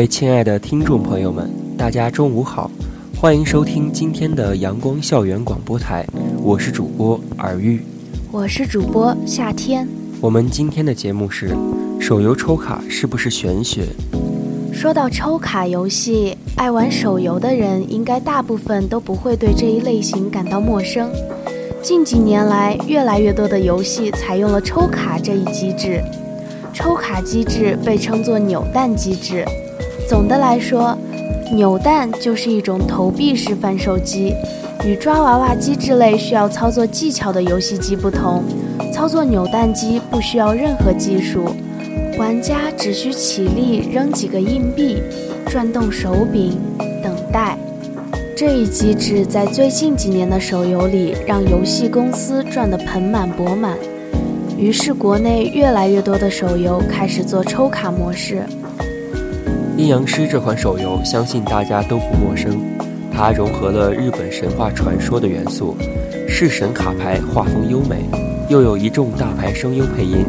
位亲爱的听众朋友们，大家中午好，欢迎收听今天的阳光校园广播台，我是主播尔玉，我是主播夏天。我们今天的节目是手游抽卡是不是玄学？说到抽卡游戏，爱玩手游的人应该大部分都不会对这一类型感到陌生。近几年来，越来越多的游戏采用了抽卡这一机制，抽卡机制被称作扭蛋机制。总的来说，扭蛋就是一种投币式贩售机，与抓娃娃机之类需要操作技巧的游戏机不同，操作扭蛋机不需要任何技术，玩家只需起立扔几个硬币，转动手柄等待。这一机制在最近几年的手游里让游戏公司赚得盆满钵满，于是国内越来越多的手游开始做抽卡模式。阴阳师这款手游，相信大家都不陌生。它融合了日本神话传说的元素，式神卡牌画风优美，又有一众大牌声优配音，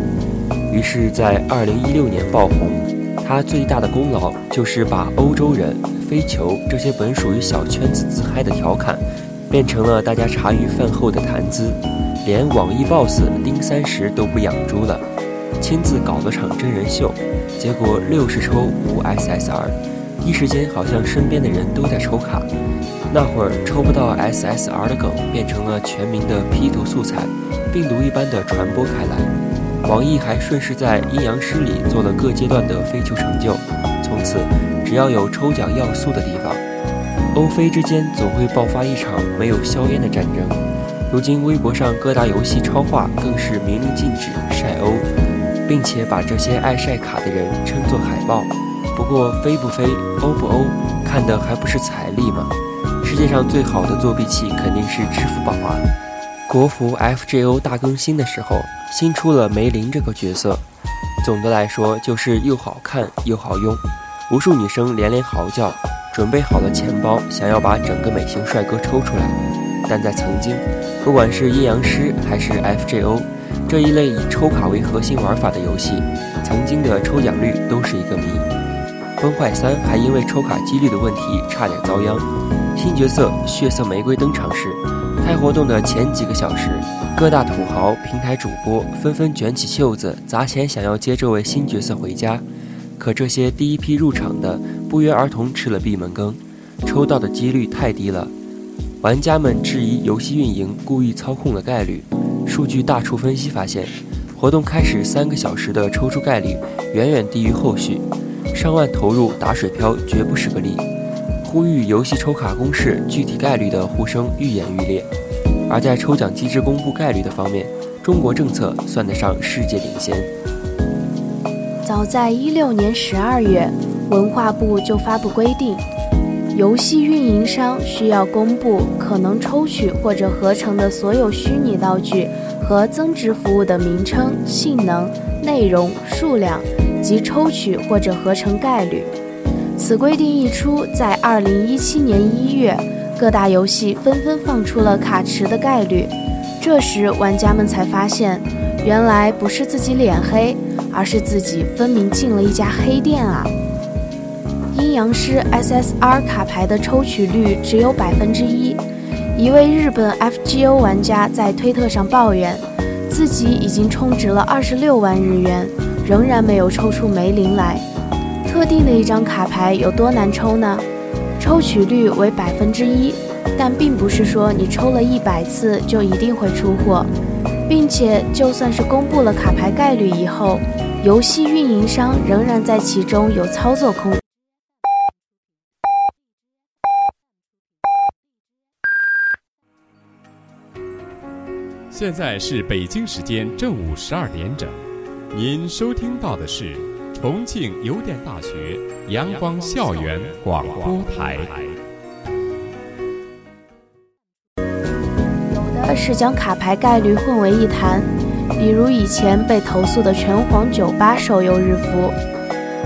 于是，在2016年爆红。它最大的功劳就是把欧洲人、飞球这些本属于小圈子自嗨的调侃，变成了大家茶余饭后的谈资，连网易 BOSS 丁三十都不养猪了，亲自搞了场真人秀。结果六十抽五 SSR，一时间好像身边的人都在抽卡。那会儿抽不到 SSR 的梗变成了全民的 P 图素材，病毒一般的传播开来。网易还顺势在阴阳师里做了各阶段的飞球成就，从此只要有抽奖要素的地方，欧非之间总会爆发一场没有硝烟的战争。如今微博上各大游戏超话更是明令禁止晒欧。并且把这些爱晒卡的人称作海豹。不过飞不飞，欧不欧，看的还不是财力吗？世界上最好的作弊器肯定是支付宝啊！国服 FGO 大更新的时候，新出了梅林这个角色。总的来说，就是又好看又好用，无数女生连连嚎叫，准备好了钱包，想要把整个美型帅哥抽出来。但在曾经，不管是阴阳师还是 FGO。这一类以抽卡为核心玩法的游戏，曾经的抽奖率都是一个谜。崩坏三还因为抽卡几率的问题差点遭殃。新角色血色玫瑰登场时，开活动的前几个小时，各大土豪、平台主播纷纷卷起袖子砸钱，想要接这位新角色回家。可这些第一批入场的不约而同吃了闭门羹，抽到的几率太低了。玩家们质疑游戏运营故意操控了概率。数据大处分析发现，活动开始三个小时的抽出概率远远低于后续，上万投入打水漂绝不是个例。呼吁游戏抽卡公式具体概率的呼声愈演愈烈。而在抽奖机制公布概率的方面，中国政策算得上世界领先。早在一六年十二月，文化部就发布规定，游戏运营商需要公布可能抽取或者合成的所有虚拟道具。和增值服务的名称、性能、内容、数量及抽取或者合成概率。此规定一出，在二零一七年一月，各大游戏纷纷放出了卡池的概率。这时，玩家们才发现，原来不是自己脸黑，而是自己分明进了一家黑店啊！阴阳师 SSR 卡牌的抽取率只有百分之一。一位日本 FGO 玩家在推特上抱怨，自己已经充值了二十六万日元，仍然没有抽出梅林来。特定的一张卡牌有多难抽呢？抽取率为百分之一，但并不是说你抽了一百次就一定会出货，并且就算是公布了卡牌概率以后，游戏运营商仍然在其中有操作空。现在是北京时间正午十二点整，您收听到的是重庆邮电大学阳光校园广播台。有的是将卡牌概率混为一谈，比如以前被投诉的拳皇九八手游日服，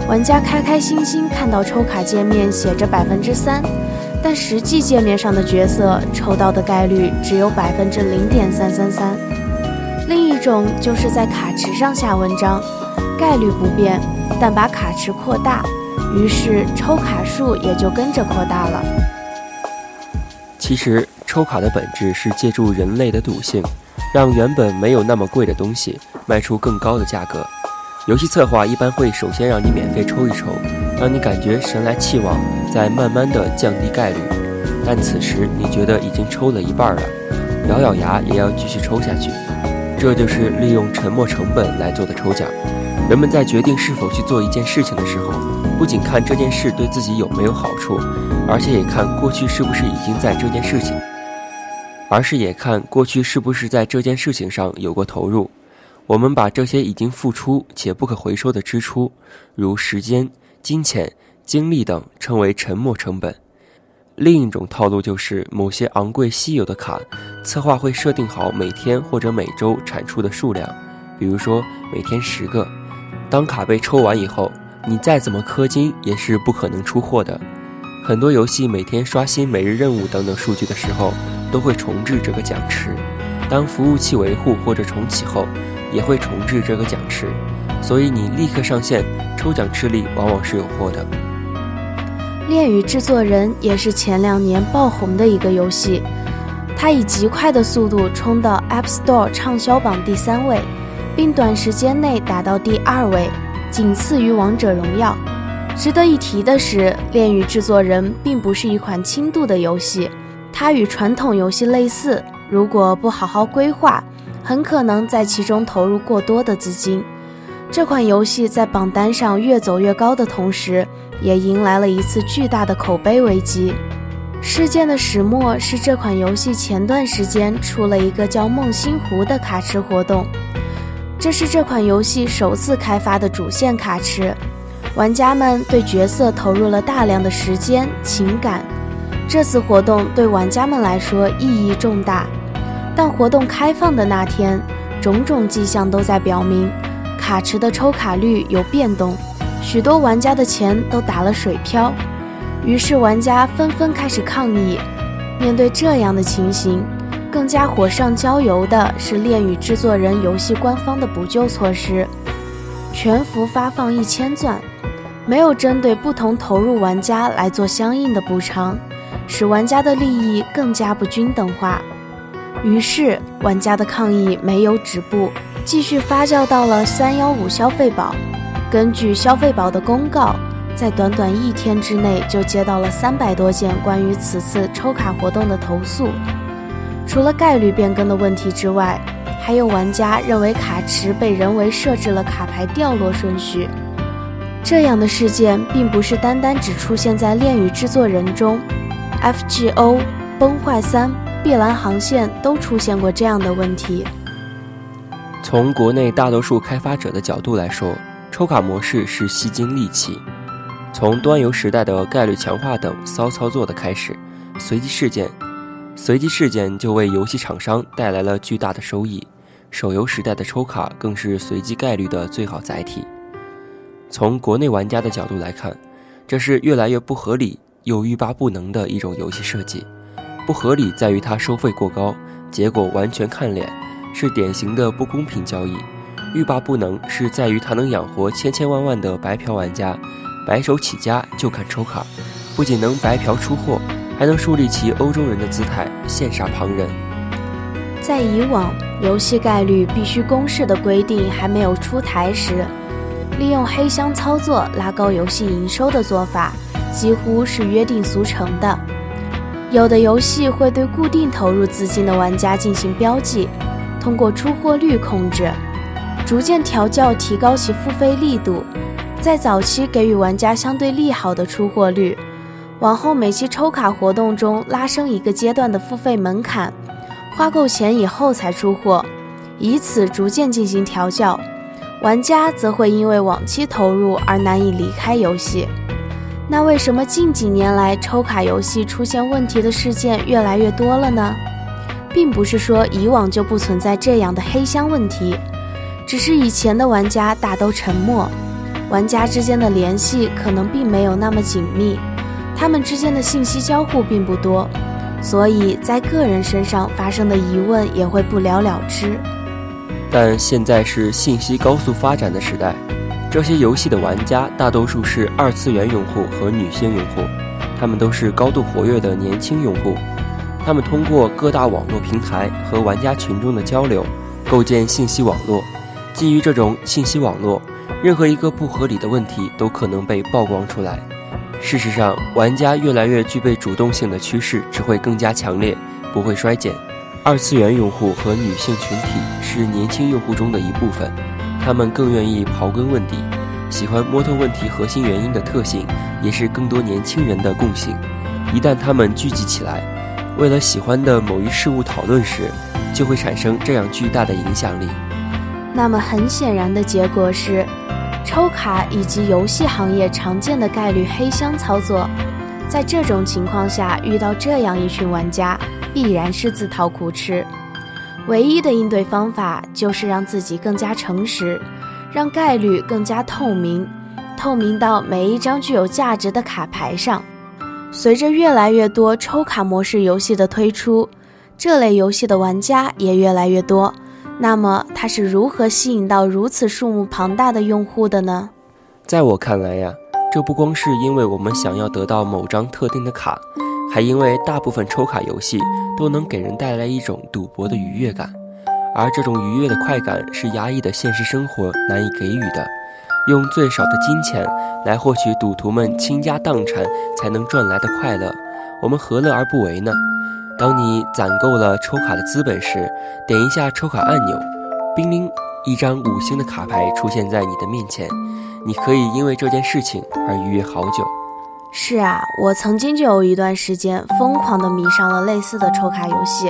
玩家开开心心看到抽卡界面写着百分之三，但实际界面上的角色抽到的概率只有百分之零点三三三。另一种就是在卡池上下文章，概率不变，但把卡池扩大，于是抽卡数也就跟着扩大了。其实抽卡的本质是借助人类的赌性，让原本没有那么贵的东西卖出更高的价格。游戏策划一般会首先让你免费抽一抽，让你感觉神来气往，再慢慢的降低概率。但此时你觉得已经抽了一半了，咬咬牙也要继续抽下去。这就是利用沉没成本来做的抽奖。人们在决定是否去做一件事情的时候，不仅看这件事对自己有没有好处，而且也看过去是不是已经在这件事情，而是也看过去是不是在这件事情上有过投入。我们把这些已经付出且不可回收的支出，如时间、金钱、精力等，称为沉没成本。另一种套路就是某些昂贵稀有的卡，策划会设定好每天或者每周产出的数量，比如说每天十个。当卡被抽完以后，你再怎么氪金也是不可能出货的。很多游戏每天刷新每日任务等等数据的时候，都会重置这个奖池。当服务器维护或者重启后，也会重置这个奖池。所以你立刻上线抽奖吃力，往往是有货的。恋与制作人也是前两年爆红的一个游戏，它以极快的速度冲到 App Store 畅销榜第三位，并短时间内打到第二位，仅次于王者荣耀。值得一提的是，恋与制作人并不是一款轻度的游戏，它与传统游戏类似，如果不好好规划，很可能在其中投入过多的资金。这款游戏在榜单上越走越高的同时，也迎来了一次巨大的口碑危机。事件的始末是这款游戏前段时间出了一个叫“梦星湖”的卡池活动，这是这款游戏首次开发的主线卡池，玩家们对角色投入了大量的时间情感。这次活动对玩家们来说意义重大，但活动开放的那天，种种迹象都在表明卡池的抽卡率有变动。许多玩家的钱都打了水漂，于是玩家纷纷开始抗议。面对这样的情形，更加火上浇油的是恋与制作人游戏官方的补救措施：全服发放一千钻，没有针对不同投入玩家来做相应的补偿，使玩家的利益更加不均等化。于是，玩家的抗议没有止步，继续发酵到了三幺五消费宝。根据消费宝的公告，在短短一天之内就接到了三百多件关于此次抽卡活动的投诉。除了概率变更的问题之外，还有玩家认为卡池被人为设置了卡牌掉落顺序。这样的事件并不是单单只出现在恋与制作人中，FGO、崩坏三、碧蓝航线都出现过这样的问题。从国内大多数开发者的角度来说，抽卡模式是吸金利器，从端游时代的概率强化等骚操作的开始，随机事件，随机事件就为游戏厂商带来了巨大的收益。手游时代的抽卡更是随机概率的最好载体。从国内玩家的角度来看，这是越来越不合理又欲罢不能的一种游戏设计。不合理在于它收费过高，结果完全看脸，是典型的不公平交易。欲罢不能是在于它能养活千千万万的白嫖玩家，白手起家就看抽卡，不仅能白嫖出货，还能树立起欧洲人的姿态，羡煞旁人。在以往游戏概率必须公示的规定还没有出台时，利用黑箱操作拉高游戏营收的做法几乎是约定俗成的。有的游戏会对固定投入资金的玩家进行标记，通过出货率控制。逐渐调教，提高其付费力度，在早期给予玩家相对利好的出货率，往后每期抽卡活动中拉升一个阶段的付费门槛，花够钱以后才出货，以此逐渐进行调教。玩家则会因为往期投入而难以离开游戏。那为什么近几年来抽卡游戏出现问题的事件越来越多了呢？并不是说以往就不存在这样的黑箱问题，只是以前的玩家大都沉默，玩家之间的联系可能并没有那么紧密，他们之间的信息交互并不多，所以在个人身上发生的疑问也会不了了之。但现在是信息高速发展的时代。这些游戏的玩家大多数是二次元用户和女性用户，他们都是高度活跃的年轻用户。他们通过各大网络平台和玩家群众的交流，构建信息网络。基于这种信息网络，任何一个不合理的问题都可能被曝光出来。事实上，玩家越来越具备主动性的趋势只会更加强烈，不会衰减。二次元用户和女性群体是年轻用户中的一部分。他们更愿意刨根问底，喜欢摸透问题核心原因的特性，也是更多年轻人的共性。一旦他们聚集起来，为了喜欢的某一事物讨论时，就会产生这样巨大的影响力。那么很显然的结果是，抽卡以及游戏行业常见的概率黑箱操作。在这种情况下，遇到这样一群玩家，必然是自讨苦吃。唯一的应对方法就是让自己更加诚实，让概率更加透明，透明到每一张具有价值的卡牌上。随着越来越多抽卡模式游戏的推出，这类游戏的玩家也越来越多。那么，它是如何吸引到如此数目庞大的用户的呢？在我看来呀，这不光是因为我们想要得到某张特定的卡。还因为大部分抽卡游戏都能给人带来一种赌博的愉悦感，而这种愉悦的快感是压抑的现实生活难以给予的。用最少的金钱来获取赌徒们倾家荡产才能赚来的快乐，我们何乐而不为呢？当你攒够了抽卡的资本时，点一下抽卡按钮，叮铃，一张五星的卡牌出现在你的面前，你可以因为这件事情而愉悦好久。是啊，我曾经就有一段时间疯狂的迷上了类似的抽卡游戏。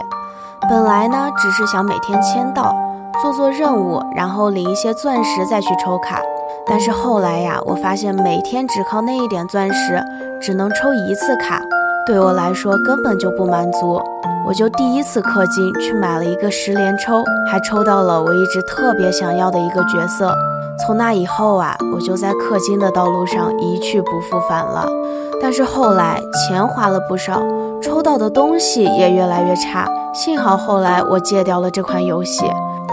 本来呢，只是想每天签到，做做任务，然后领一些钻石再去抽卡。但是后来呀，我发现每天只靠那一点钻石，只能抽一次卡，对我来说根本就不满足。我就第一次氪金去买了一个十连抽，还抽到了我一直特别想要的一个角色。从那以后啊，我就在氪金的道路上一去不复返了。但是后来钱花了不少，抽到的东西也越来越差。幸好后来我戒掉了这款游戏，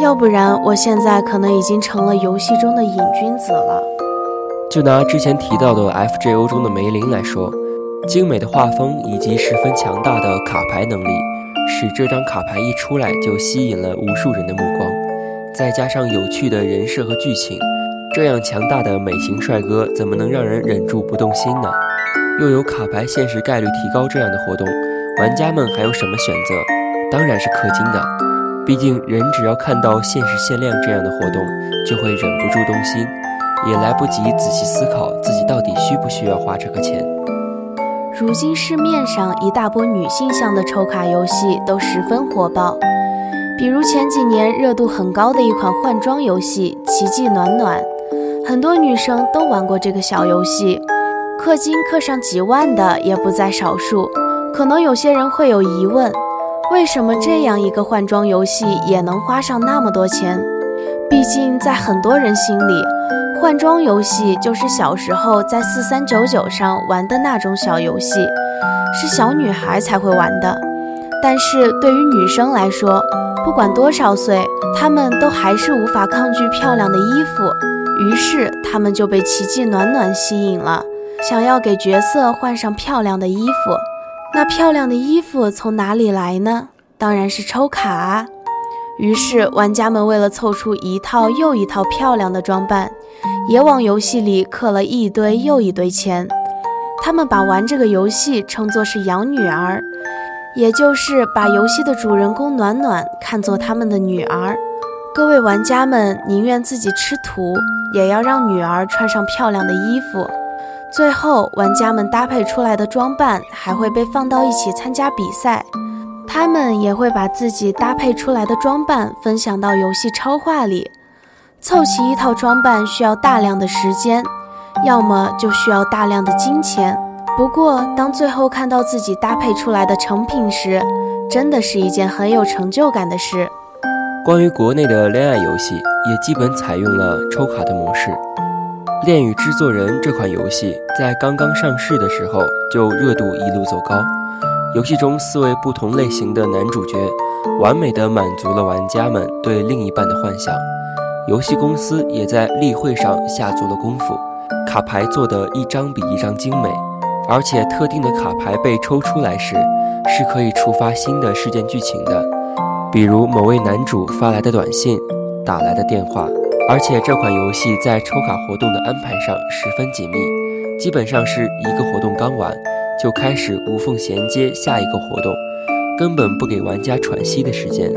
要不然我现在可能已经成了游戏中的瘾君子了。就拿之前提到的 FGO 中的梅林来说，精美的画风以及十分强大的卡牌能力，使这张卡牌一出来就吸引了无数人的目光。再加上有趣的人设和剧情，这样强大的美型帅哥怎么能让人忍住不动心呢？又有卡牌限时概率提高这样的活动，玩家们还有什么选择？当然是氪金的。毕竟人只要看到限时限量这样的活动，就会忍不住动心，也来不及仔细思考自己到底需不需要花这个钱。如今市面上一大波女性向的抽卡游戏都十分火爆。比如前几年热度很高的一款换装游戏《奇迹暖暖》，很多女生都玩过这个小游戏，氪金氪上几万的也不在少数。可能有些人会有疑问，为什么这样一个换装游戏也能花上那么多钱？毕竟在很多人心里，换装游戏就是小时候在四三九九上玩的那种小游戏，是小女孩才会玩的。但是对于女生来说，不管多少岁，她们都还是无法抗拒漂亮的衣服，于是她们就被奇迹暖暖吸引了，想要给角色换上漂亮的衣服。那漂亮的衣服从哪里来呢？当然是抽卡啊！于是玩家们为了凑出一套又一套漂亮的装扮，也往游戏里氪了一堆又一堆钱。他们把玩这个游戏称作是养女儿。也就是把游戏的主人公暖暖看作他们的女儿，各位玩家们宁愿自己吃土，也要让女儿穿上漂亮的衣服。最后，玩家们搭配出来的装扮还会被放到一起参加比赛，他们也会把自己搭配出来的装扮分享到游戏超话里。凑齐一套装扮需要大量的时间，要么就需要大量的金钱。不过，当最后看到自己搭配出来的成品时，真的是一件很有成就感的事。关于国内的恋爱游戏，也基本采用了抽卡的模式。《恋与制作人》这款游戏在刚刚上市的时候就热度一路走高，游戏中四位不同类型的男主角，完美的满足了玩家们对另一半的幻想。游戏公司也在例会上下足了功夫，卡牌做的一张比一张精美，而且特定的卡牌被抽出来时，是可以触发新的事件剧情的，比如某位男主发来的短信，打来的电话。而且这款游戏在抽卡活动的安排上十分紧密，基本上是一个活动刚完，就开始无缝衔接下一个活动，根本不给玩家喘息的时间。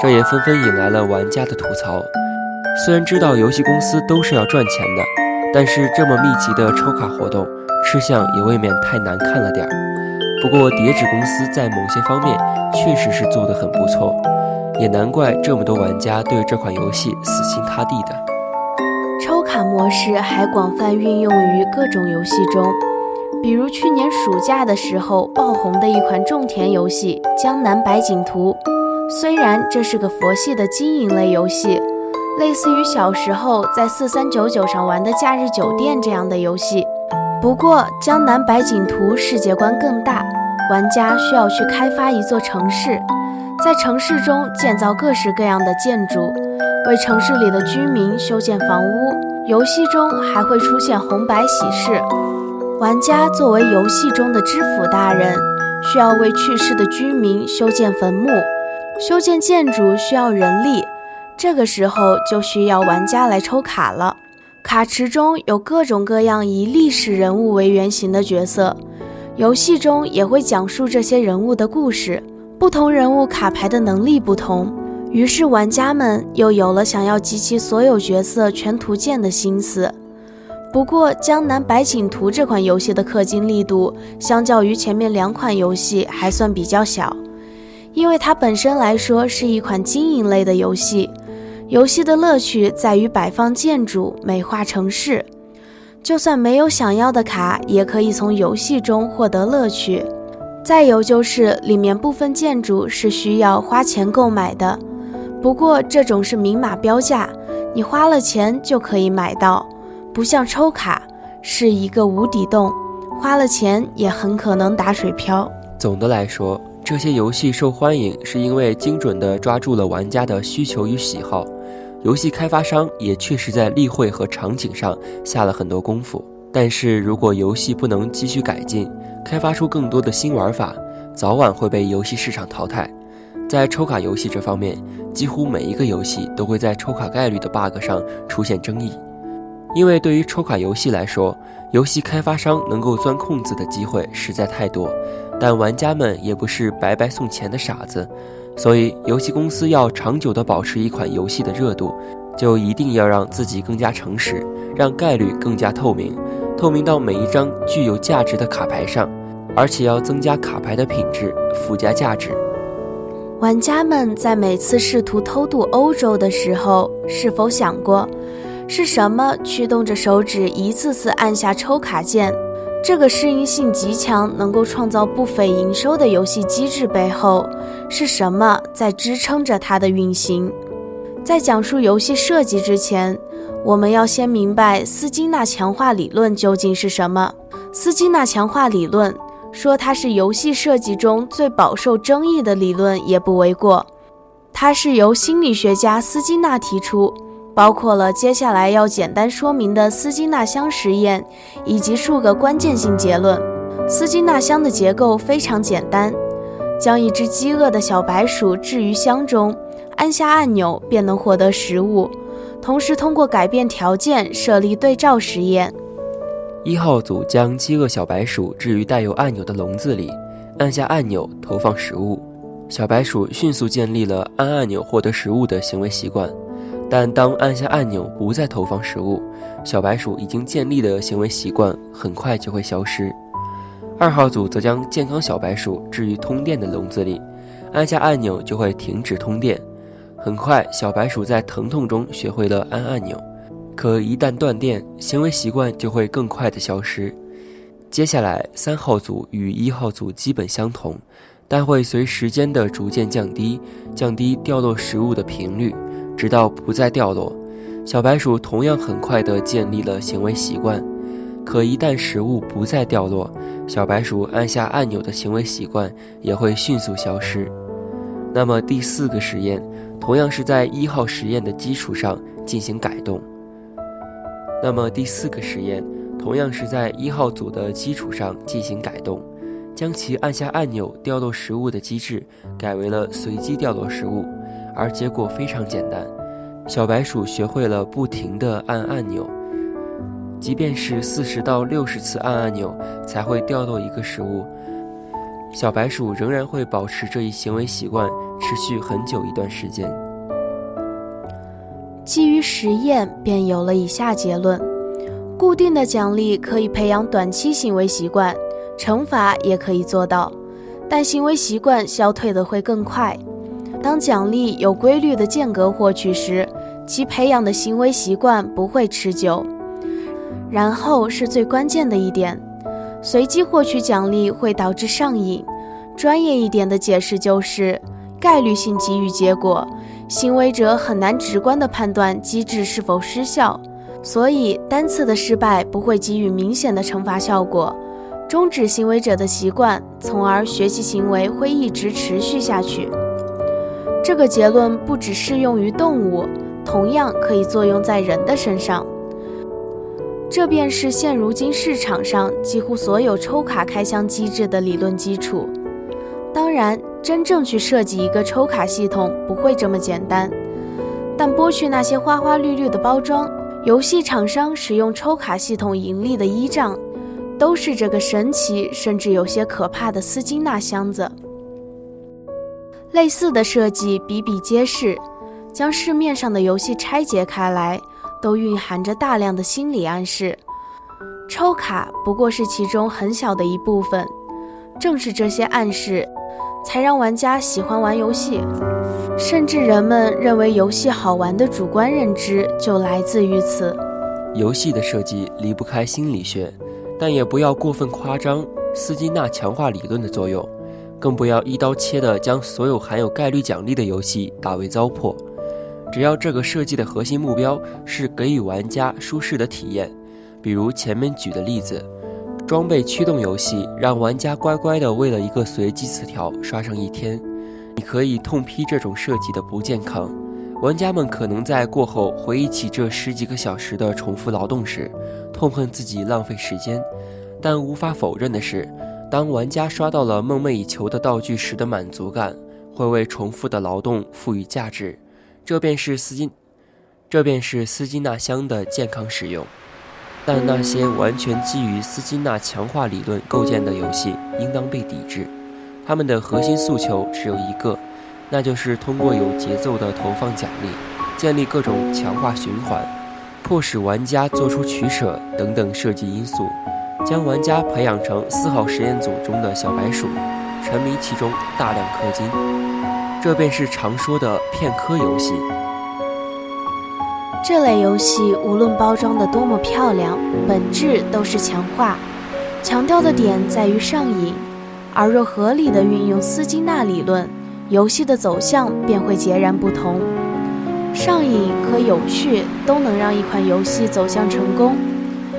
这也纷纷引来了玩家的吐槽。虽然知道游戏公司都是要赚钱的，但是这么密集的抽卡活动，吃相也未免太难看了点儿。不过叠纸公司在某些方面确实是做得很不错。也难怪这么多玩家对这款游戏死心塌地的。抽卡模式还广泛运用于各种游戏中，比如去年暑假的时候爆红的一款种田游戏《江南百景图》。虽然这是个佛系的经营类游戏，类似于小时候在四三九九上玩的《假日酒店》这样的游戏，不过《江南百景图》世界观更大，玩家需要去开发一座城市。在城市中建造各式各样的建筑，为城市里的居民修建房屋。游戏中还会出现红白喜事，玩家作为游戏中的知府大人，需要为去世的居民修建坟墓。修建建筑需要人力，这个时候就需要玩家来抽卡了。卡池中有各种各样以历史人物为原型的角色，游戏中也会讲述这些人物的故事。不同人物卡牌的能力不同，于是玩家们又有了想要集齐所有角色全图鉴的心思。不过，《江南百景图》这款游戏的氪金力度，相较于前面两款游戏还算比较小，因为它本身来说是一款经营类的游戏。游戏的乐趣在于摆放建筑、美化城市，就算没有想要的卡，也可以从游戏中获得乐趣。再有就是里面部分建筑是需要花钱购买的，不过这种是明码标价，你花了钱就可以买到，不像抽卡是一个无底洞，花了钱也很可能打水漂。总的来说，这些游戏受欢迎是因为精准地抓住了玩家的需求与喜好，游戏开发商也确实在例会和场景上下了很多功夫。但是如果游戏不能继续改进，开发出更多的新玩法，早晚会被游戏市场淘汰。在抽卡游戏这方面，几乎每一个游戏都会在抽卡概率的 bug 上出现争议。因为对于抽卡游戏来说，游戏开发商能够钻空子的机会实在太多，但玩家们也不是白白送钱的傻子，所以游戏公司要长久地保持一款游戏的热度，就一定要让自己更加诚实，让概率更加透明。透明到每一张具有价值的卡牌上，而且要增加卡牌的品质，附加价值。玩家们在每次试图偷渡欧洲的时候，是否想过，是什么驱动着手指一次次按下抽卡键？这个适应性极强、能够创造不菲营收的游戏机制背后，是什么在支撑着它的运行？在讲述游戏设计之前。我们要先明白斯金纳强化理论究竟是什么。斯金纳强化理论说它是游戏设计中最饱受争议的理论也不为过。它是由心理学家斯金纳提出，包括了接下来要简单说明的斯金纳箱实验以及数个关键性结论。斯金纳箱的结构非常简单，将一只饥饿的小白鼠置于箱中，按下按钮便能获得食物。同时，通过改变条件设立对照实验。一号组将饥饿小白鼠置于带有按钮的笼子里，按下按钮投放食物。小白鼠迅速建立了按按钮获得食物的行为习惯。但当按下按钮不再投放食物，小白鼠已经建立的行为习惯很快就会消失。二号组则将健康小白鼠置于通电的笼子里，按下按钮就会停止通电。很快，小白鼠在疼痛中学会了按按钮，可一旦断电，行为习惯就会更快的消失。接下来，三号组与一号组基本相同，但会随时间的逐渐降低，降低掉落食物的频率，直到不再掉落。小白鼠同样很快地建立了行为习惯，可一旦食物不再掉落，小白鼠按下按钮的行为习惯也会迅速消失。那么第四个实验，同样是在一号实验的基础上进行改动。那么第四个实验。同样是在一号组的基础上进行改动，将其按下按钮掉落食物的机制改为了随机掉落食物，而结果非常简单。小白鼠学会了不停地按按钮，即便是四十到六十次按按钮才会掉落一个食物，小白鼠仍然会保持这一行为习惯，持续很久一段时间。基于实验，便有了以下结论。固定的奖励可以培养短期行为习惯，惩罚也可以做到，但行为习惯消退的会更快。当奖励有规律的间隔获取时，其培养的行为习惯不会持久。然后是最关键的一点，随机获取奖励会导致上瘾。专业一点的解释就是，概率性给予结果，行为者很难直观地判断机制是否失效。所以，单次的失败不会给予明显的惩罚效果，终止行为者的习惯，从而学习行为会一直持续下去。这个结论不只适用于动物，同样可以作用在人的身上。这便是现如今市场上几乎所有抽卡开箱机制的理论基础。当然，真正去设计一个抽卡系统不会这么简单，但剥去那些花花绿绿的包装。游戏厂商使用抽卡系统盈利的依仗，都是这个神奇甚至有些可怕的斯金纳箱子。类似的设计比比皆是，将市面上的游戏拆解开来，都蕴含着大量的心理暗示。抽卡不过是其中很小的一部分，正是这些暗示。才让玩家喜欢玩游戏，甚至人们认为游戏好玩的主观认知就来自于此。游戏的设计离不开心理学，但也不要过分夸张斯金纳强化理论的作用，更不要一刀切地将所有含有概率奖励的游戏打为糟粕。只要这个设计的核心目标是给予玩家舒适的体验，比如前面举的例子。装备驱动游戏让玩家乖乖地为了一个随机词条刷上一天，你可以痛批这种设计的不健康。玩家们可能在过后回忆起这十几个小时的重复劳动时，痛恨自己浪费时间。但无法否认的是，当玩家刷到了梦寐以求的道具时的满足感，会为重复的劳动赋予价值。这便是斯金，这便是斯金纳箱的健康使用。但那些完全基于斯金纳强化理论构建的游戏应当被抵制。他们的核心诉求只有一个，那就是通过有节奏的投放奖励，建立各种强化循环，迫使玩家做出取舍等等设计因素，将玩家培养成四号实验组中的小白鼠，沉迷其中，大量氪金。这便是常说的骗氪游戏。这类游戏无论包装的多么漂亮，本质都是强化，强调的点在于上瘾。而若合理的运用斯金纳理论，游戏的走向便会截然不同。上瘾和有趣都能让一款游戏走向成功。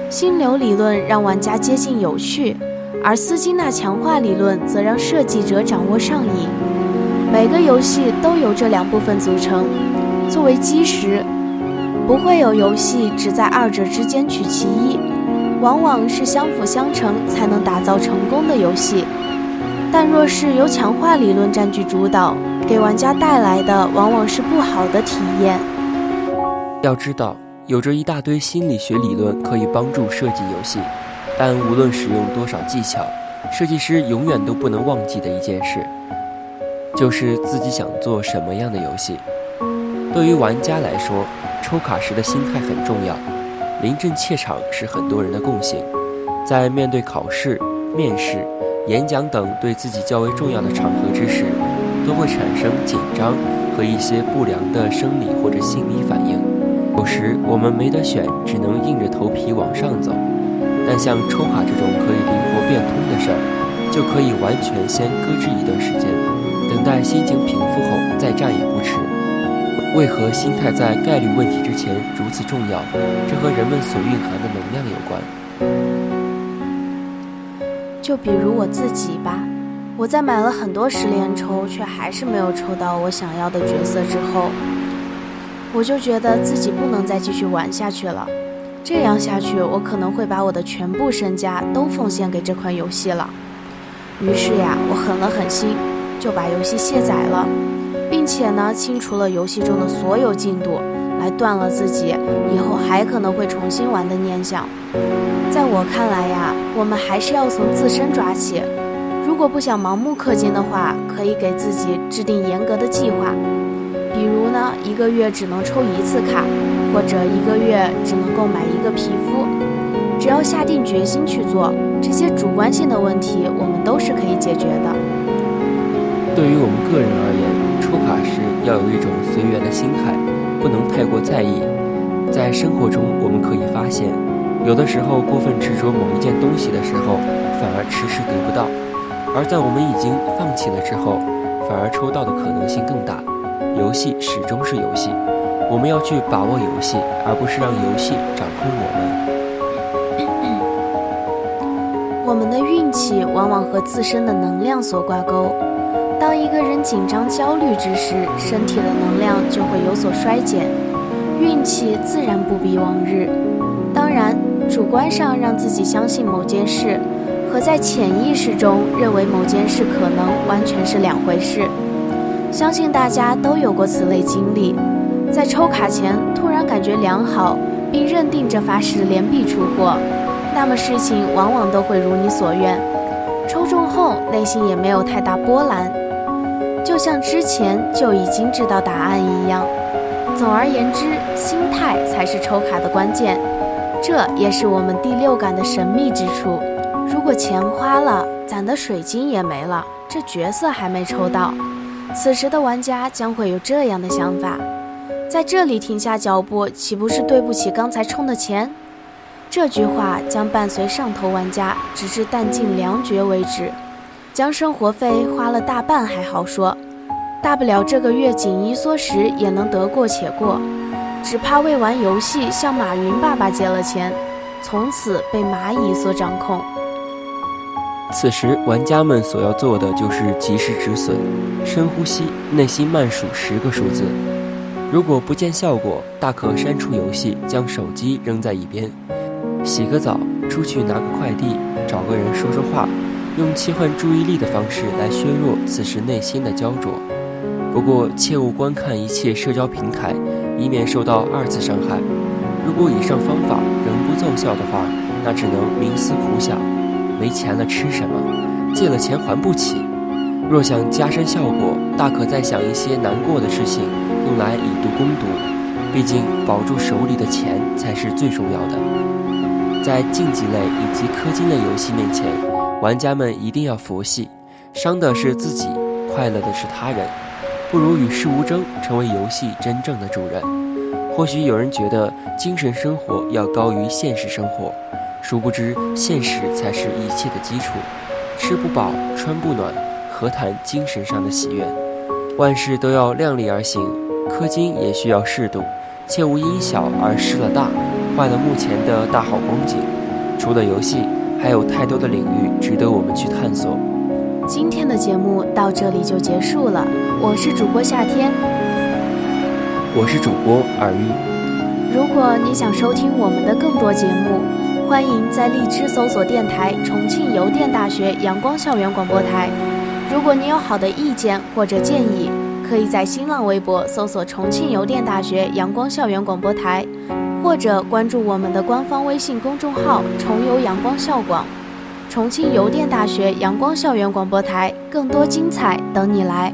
心流理论让玩家接近有趣，而斯金纳强化理论则让设计者掌握上瘾。每个游戏都由这两部分组成，作为基石。不会有游戏只在二者之间取其一，往往是相辅相成才能打造成功的游戏。但若是由强化理论占据主导，给玩家带来的往往是不好的体验。要知道，有着一大堆心理学理论可以帮助设计游戏，但无论使用多少技巧，设计师永远都不能忘记的一件事，就是自己想做什么样的游戏。对于玩家来说，抽卡时的心态很重要。临阵怯场是很多人的共性，在面对考试、面试、演讲等对自己较为重要的场合之时，都会产生紧张和一些不良的生理或者心理反应。有时我们没得选，只能硬着头皮往上走。但像抽卡这种可以灵活变通的事儿，就可以完全先搁置一段时间，等待心情平复后再战也不迟。为何心态在概率问题之前如此重要？这和人们所蕴含的能量有关。就比如我自己吧，我在买了很多十连抽，却还是没有抽到我想要的角色之后。我就觉得自己不能再继续玩下去了，这样下去我可能会把我的全部身家都奉献给这款游戏了。于是呀，我狠了狠心，就把游戏卸载了，并且呢清除了游戏中的所有进度，来断了自己以后还可能会重新玩的念想。在我看来呀，我们还是要从自身抓起。如果不想盲目氪金的话，可以给自己制定严格的计划。比如呢，一个月只能抽一次卡，或者一个月只能购买一个皮肤。只要下定决心去做，这些主观性的问题，我们都是可以解决的。对于我们个人而言，抽卡时要有一种随缘的心态，不能太过在意。在生活中，我们可以发现，有的时候过分执着某一件东西的时候，反而迟迟得不到；而在我们已经放弃了之后，反而抽到的可能性更大。游戏始终是游戏，我们要去把握游戏，而不是让游戏掌控我们。我们的运气往往和自身的能量所挂钩。当一个人紧张焦虑之时，身体的能量就会有所衰减，运气自然不比往日。当然，主观上让自己相信某件事，和在潜意识中认为某件事可能，完全是两回事。相信大家都有过此类经历，在抽卡前突然感觉良好，并认定这发誓连必出货，那么事情往往都会如你所愿。抽中后内心也没有太大波澜，就像之前就已经知道答案一样。总而言之，心态才是抽卡的关键，这也是我们第六感的神秘之处。如果钱花了，攒的水晶也没了，这角色还没抽到。此时的玩家将会有这样的想法：在这里停下脚步，岂不是对不起刚才充的钱？这句话将伴随上头玩家直至弹尽粮绝为止。将生活费花了大半还好说，大不了这个月紧衣缩食也能得过且过。只怕为玩游戏向马云爸爸借了钱，从此被蚂蚁所掌控。此时，玩家们所要做的就是及时止损，深呼吸，内心慢数十个数字。如果不见效果，大可删除游戏，将手机扔在一边，洗个澡，出去拿个快递，找个人说说话，用切换注意力的方式来削弱此时内心的焦灼。不过，切勿观看一切社交平台，以免受到二次伤害。如果以上方法仍不奏效的话，那只能冥思苦想。没钱了吃什么？借了钱还不起。若想加深效果，大可再想一些难过的事情，用来以毒攻毒。毕竟保住手里的钱才是最重要的。在竞技类以及氪金类游戏面前，玩家们一定要佛系，伤的是自己，快乐的是他人。不如与世无争，成为游戏真正的主人。或许有人觉得精神生活要高于现实生活。殊不知，现实才是一切的基础。吃不饱，穿不暖，何谈精神上的喜悦？万事都要量力而行，氪金也需要适度，切勿因小而失了大，坏了目前的大好光景。除了游戏，还有太多的领域值得我们去探索。今天的节目到这里就结束了，我是主播夏天，我是主播尔玉。如果你想收听我们的更多节目，欢迎在荔枝搜索电台重庆邮电大学阳光校园广播台。如果你有好的意见或者建议，可以在新浪微博搜索重庆邮电大学阳光校园广播台，或者关注我们的官方微信公众号“重游阳光校广”。重庆邮电大学阳光校园广播台，更多精彩等你来。